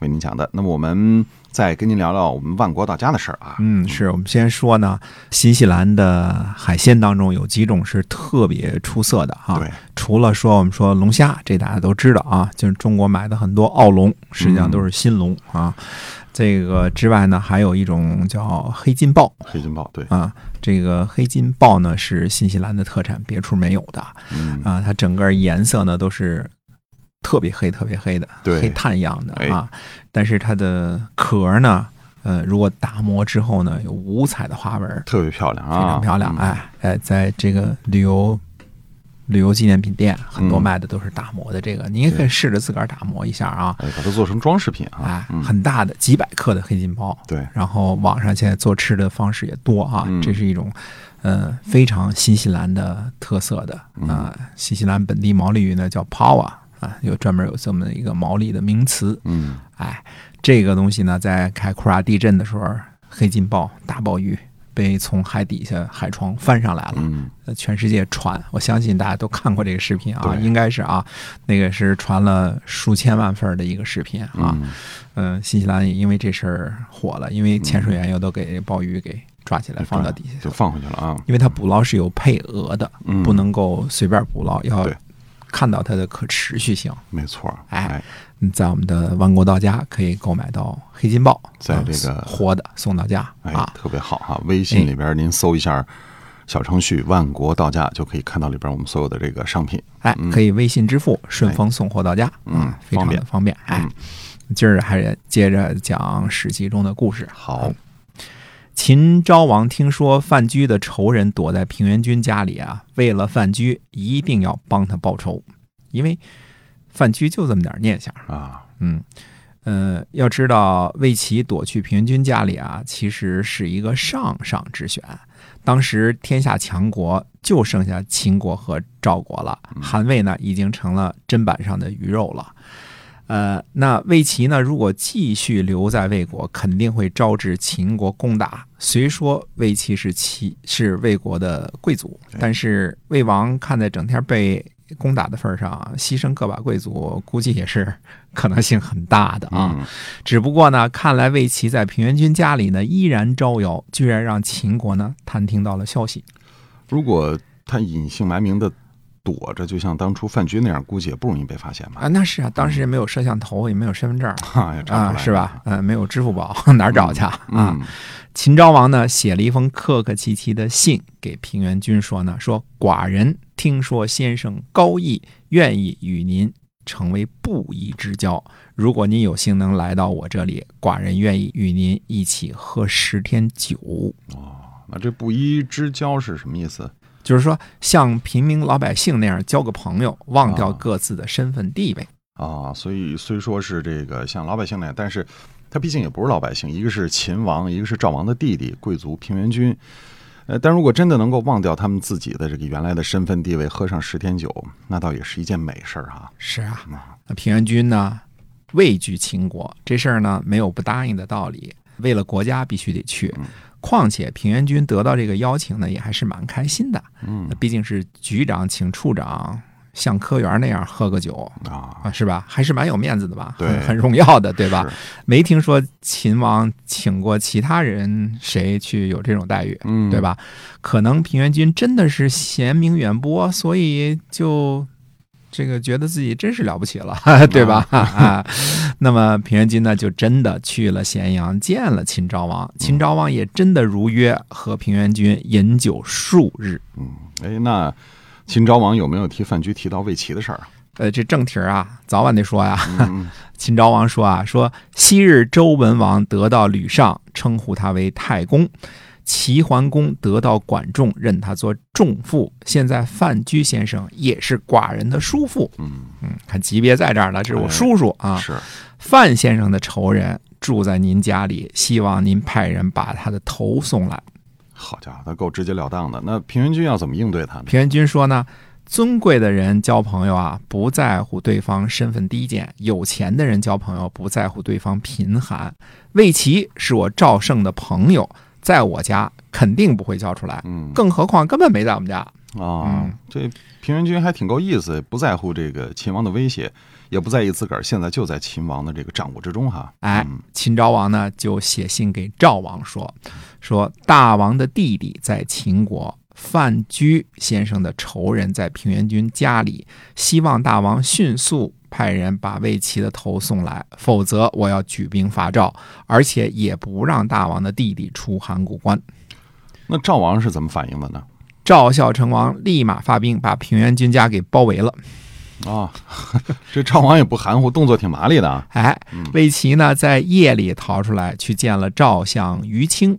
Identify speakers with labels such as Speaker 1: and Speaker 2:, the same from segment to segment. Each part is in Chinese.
Speaker 1: 为您讲的。那么我们再跟您聊聊我们万国到家的事儿啊。
Speaker 2: 嗯，是我们先说呢，新西兰的海鲜当中有几种是特别出色的哈。
Speaker 1: 对，
Speaker 2: 除了说我们说龙虾，这大家都知道啊，就是中国买的很多澳龙，实际上都是新龙啊。这个之外呢，还有一种叫黑金鲍
Speaker 1: 黑金鲍，对，
Speaker 2: 啊，这个黑金鲍呢是新西兰的特产，别处没有的
Speaker 1: 嗯，
Speaker 2: 啊。它整个颜色呢都是特别黑、特别黑的，
Speaker 1: 对。
Speaker 2: 黑炭一样的
Speaker 1: 哎。
Speaker 2: 啊。但是它的壳呢，呃，如果打磨之后呢，有五彩的花纹，
Speaker 1: 特别漂亮啊，
Speaker 2: 非常漂亮。
Speaker 1: 嗯，
Speaker 2: 哎哎，在这个旅游旅游纪念品店，很多
Speaker 1: 嗯。
Speaker 2: 卖的都是打磨的这个，你也可以试着自个儿打磨一下啊。
Speaker 1: 哎，把它做成装饰品
Speaker 2: 哎
Speaker 1: 啊，，嗯，
Speaker 2: 很大的几百克的黑金包，
Speaker 1: 对，
Speaker 2: 然后网上现在做吃的方式也多啊，
Speaker 1: 嗯。
Speaker 2: 这是一种呃非常新西兰的特色的
Speaker 1: 嗯。
Speaker 2: 啊、新西兰本地毛利语呢叫 pawa 啊，有专门有这么一个毛利的名词。
Speaker 1: 嗯，
Speaker 2: 哎，这个东西呢，在凯库拉地震的时候，黑金鲍大鲍鱼被从海底下海床翻上来了。
Speaker 1: 嗯，
Speaker 2: 呃全世界传，我相信大家都看过这个视频啊，应该是啊，那个是传了数千万份的一个视频啊。
Speaker 1: 嗯，
Speaker 2: 嗯，新西兰也因为这事儿火了，因为潜水员又都给鲍鱼给抓起来放到底下，
Speaker 1: 就放回去了啊，
Speaker 2: 因为它捕捞是有配额的，
Speaker 1: 嗯，
Speaker 2: 不能够随便捕捞，要
Speaker 1: 对
Speaker 2: 看到它的可持续性。
Speaker 1: 没错，
Speaker 2: 哎在我们的万国到家可以购买到黑金鲍，啊
Speaker 1: 在这个
Speaker 2: 活的送到家
Speaker 1: 哎
Speaker 2: 啊，。
Speaker 1: 特别好哈！微信里边您搜一下小程序“万国到家”，就可以看到里边我们所有的这个商品。
Speaker 2: 哎，
Speaker 1: 嗯
Speaker 2: 可以微信支付，顺丰送货到家，
Speaker 1: 嗯
Speaker 2: 啊非常的
Speaker 1: 方便。
Speaker 2: 哎
Speaker 1: 嗯，
Speaker 2: 今儿还是接着讲《史记》中的故事。
Speaker 1: 好，
Speaker 2: 秦昭王听说范雎的仇人躲在平原君家里啊，为了范雎，一定要帮他报仇，因为范雎就这么点念想。
Speaker 1: 啊，
Speaker 2: 嗯，呃，要知道魏齐躲去平原君家里啊，其实是一个上上之选。当时天下强国就剩下秦国和赵国了，韩魏呢已经成了砧板上的鱼肉了。呃，那魏齐呢，如果继续留在魏国，肯定会招致秦国攻打。虽说魏齐是齐是魏国的贵族，但是魏王看在整天被攻打的份上，牺牲个把贵族，估计也是 可能性很大的啊。
Speaker 1: 嗯，
Speaker 2: 只不过呢，看来魏齐在平原君家里呢依然招摇，居然让秦国呢探听到了消息。
Speaker 1: 如果他隐姓埋名的躲着，就像当初范雎那样，估计也不容易被发现吧？
Speaker 2: 啊，那是啊，当时也没有摄像头，也没有身份证 啊，是吧？？嗯，没有支付宝，哪儿找去啊？秦昭王呢写了一封客客气气的信给平原君，说呢，说寡人听说先生高义，愿意与您成为布衣之交。如果您有幸能来到我这里，寡人愿意与您一起喝十天酒。
Speaker 1: 哦那这布衣之交是什么意思？
Speaker 2: 就是说，像平民老百姓那样交个朋友，忘掉
Speaker 1: 啊
Speaker 2: 各自的身份地位。
Speaker 1: 啊，所以虽说是这个像老百姓那样，但是他毕竟也不是老百姓，一个是秦王，一个是赵王的弟弟，贵族平原君。呃，但如果真的能够忘掉他们自己的这个原来的身份地位，喝上十天酒，那倒也是一件美事儿哈。
Speaker 2: 是啊，
Speaker 1: 啊，
Speaker 2: 那平原君呢，畏惧秦国，这事儿呢没有不答应的道理。为了国家，必须得去
Speaker 1: 嗯。
Speaker 2: 况且平原君得到这个邀请呢，也还是蛮开心的。
Speaker 1: 嗯
Speaker 2: 毕竟是局长请处长，像科员那样喝个酒
Speaker 1: 啊，
Speaker 2: 啊，是吧？还是蛮有面子的吧？
Speaker 1: 对
Speaker 2: 很 很荣耀的，对吧？没听说秦王请过其他人谁去有这种待遇。
Speaker 1: 嗯，
Speaker 2: 对？吧？可能平原君真的是贤明远播，所以就这个觉得自己真是了不起了，对吧？啊，那么平原君呢，就真的去了咸阳，见了秦昭王。秦昭王也真的如约和平原君饮酒数日。
Speaker 1: 嗯，哎，那秦昭王有没有提范雎提到魏齐的事儿啊？
Speaker 2: 呃，这正题儿啊，早晚得说呀。
Speaker 1: 嗯，
Speaker 2: 秦昭王说啊，说昔日周文王得到吕尚，称呼他为太公；齐桓公得到管仲，任他做仲父。现在范雎先生也是寡人的叔父。
Speaker 1: 嗯，
Speaker 2: 嗯，看级别在这儿了，这是我叔叔啊。
Speaker 1: 是，
Speaker 2: 范先生的仇人住在您家里，希望您派人把他的头送来。
Speaker 1: 好家伙，他够直截了当的。那平原君要怎么应对他呢？
Speaker 2: 平原君说呢，尊贵的人交朋友啊，不在乎对方身份低贱；有钱的人交朋友，不在乎对方贫寒。魏齐是我赵胜的朋友，在我家肯定不会交出来，
Speaker 1: 嗯
Speaker 2: 更何况根本没在我们家。
Speaker 1: 啊
Speaker 2: 嗯，
Speaker 1: 这平原君还挺够意思，不在乎这个秦王的威胁，也不在意自个儿现在就在秦王的这个掌握之中哈。
Speaker 2: 哎
Speaker 1: 嗯，
Speaker 2: 秦昭王呢就写信给赵王说，说大王的弟弟在秦国，范雎先生的仇人在平原君家里，希望大王迅速派人把魏齐的头送来，否则我要举兵伐赵，而且也不让大王的弟弟出函谷关。
Speaker 1: 那赵王是怎么反应的呢？
Speaker 2: 赵孝成王立马发兵把平原君家给包围了。
Speaker 1: 啊，这赵王也不含糊，动作挺麻利的啊。
Speaker 2: 哎，魏齐呢在夜里逃出来，去见了赵相于清。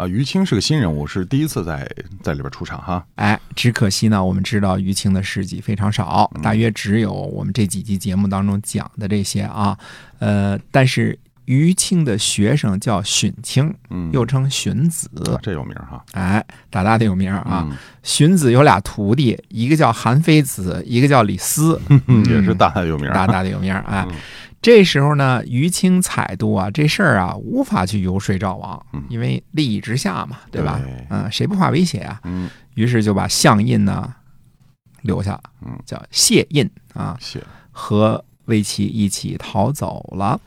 Speaker 1: 啊啊，于青是个新人物，是第一次在在里边出场哈。
Speaker 2: 哎，只可惜呢，我们知道于青的事迹非常少，大约只有我们这几集节目当中讲的这些啊。呃，但是于青的学生叫荀卿，
Speaker 1: 嗯，
Speaker 2: 又称荀子，
Speaker 1: 啊这有名哈。
Speaker 2: 哎，大大的有名啊。
Speaker 1: 嗯
Speaker 2: 荀子有俩徒弟，一个叫韩非子，一个叫李斯，
Speaker 1: 嗯，也是大大有名。
Speaker 2: 大大的有名哎
Speaker 1: 嗯。
Speaker 2: 这时候呢，于清采度啊，这事儿啊，无法去游说赵王
Speaker 1: 嗯，
Speaker 2: 因为利益之下嘛，对吧
Speaker 1: 对？
Speaker 2: 嗯，谁不怕威胁啊？
Speaker 1: 嗯，
Speaker 2: 于是就把相印呢留下，
Speaker 1: 嗯
Speaker 2: 叫谢印啊，
Speaker 1: 谢。
Speaker 2: 和魏齐一起逃走了。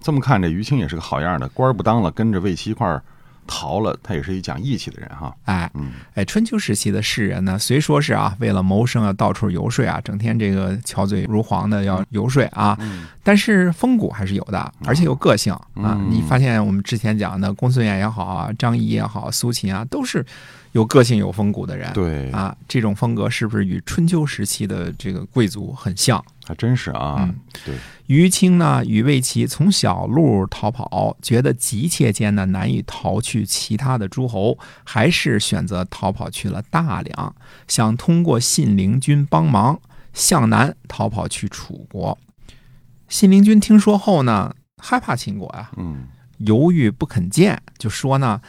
Speaker 1: 这么看，这于青也是个好样的，官儿不当了，跟着魏齐一块儿逃了，他也是一讲义气的人哈。
Speaker 2: 哎
Speaker 1: 嗯
Speaker 2: 哎，春秋时期的士人呢，虽说是啊，为了谋生啊，到处游说啊，整天这个巧嘴如簧的要游说啊，
Speaker 1: 嗯
Speaker 2: 但是风骨还是有的，而且有个性啊。
Speaker 1: 嗯
Speaker 2: 你发现我们之前讲的公孙衍也好啊，张仪也好，苏秦啊，都是有个性、有风骨的人。
Speaker 1: 对，
Speaker 2: 啊，这种风格是不是与春秋时期的这个贵族很像？
Speaker 1: 还真是啊
Speaker 2: 嗯。
Speaker 1: 对，
Speaker 2: 于青呢，与魏齐从小路逃跑，觉得急切间呢难以逃去其他的诸侯，还是选择逃跑去了大梁，想通过信陵君帮忙向南逃跑去楚国。信陵君听说后呢，害怕秦国呀、
Speaker 1: 嗯
Speaker 2: 犹豫不肯见，就说呢，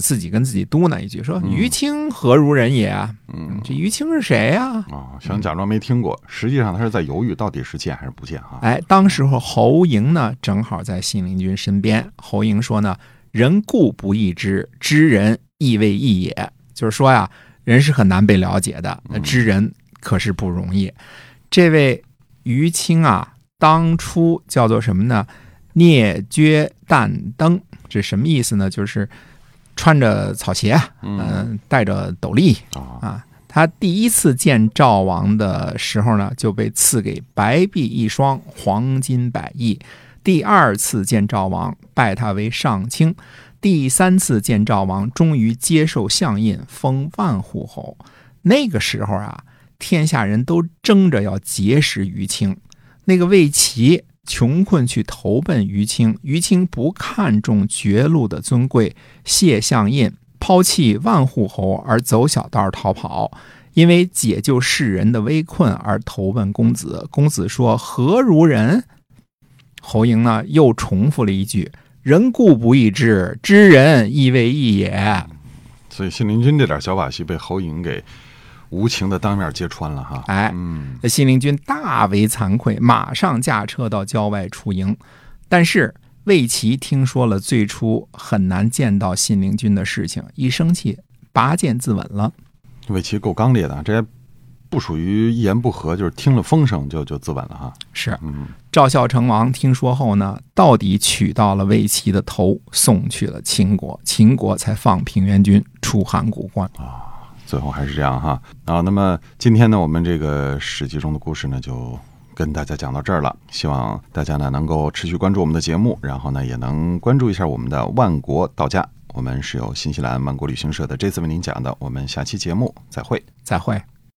Speaker 2: 自己跟自己嘟囔一句，说
Speaker 1: 嗯
Speaker 2: 于青何如人也？
Speaker 1: 嗯
Speaker 2: 这于青是谁呀、
Speaker 1: 啊，想假装没听过，实际上他是在犹豫到底是见还是不见哈。
Speaker 2: 哎，当时候侯嬴呢，正好在信陵君身边。侯嬴说呢：“人固不易知，知人亦未易也。”就是说呀，人是很难被了解的，知人可是不容易。这位于青啊，当初叫做什么呢？聂撅旦登，这什么意思呢？就是穿着草鞋，嗯、
Speaker 1: 嗯
Speaker 2: 戴着斗笠，
Speaker 1: 啊，
Speaker 2: 啊，他第一次见赵王的时候呢，就被赐给白璧一双，黄金百亿。第二次见赵王，拜他为上卿。第三次见赵王，终于接受相印，封万户侯。那个时候啊，天下人都争着要结识于清。那个魏齐穷困去投奔于清，于清不看重绝路的尊贵，谢相印，抛弃万户侯而走小道逃跑，因为解救世人的危困而投奔公子。公子说：“何如人？”侯嬴呢又重复了一句：“人固不易知，知人亦未易也。
Speaker 1: 所以信陵君这点小把戏被侯嬴给无情的当面揭穿了哈”。
Speaker 2: 哎，
Speaker 1: 嗯
Speaker 2: 那信陵君大为惭愧，马上驾车到郊外出营。但是魏齐听说了最初很难见到信陵君的事情，一生气拔剑自刎了。
Speaker 1: 魏齐够刚烈的，这不属于一言不合，就是听了风声就就自刎了哈。
Speaker 2: 是
Speaker 1: 嗯
Speaker 2: 赵孝成王听说后呢，到底取到了魏齐的头，送去了秦国，秦国才放平原君出函谷关。
Speaker 1: 最后还是这样哈啊。那么今天呢，我们这个史记中的故事呢，就跟大家讲到这儿了。希望大家呢能够持续关注我们的节目，然后呢也能关注一下我们的万国到家。我们是由新西兰万国旅行社的这次为您讲的，我们下期节目再会。
Speaker 2: 再会。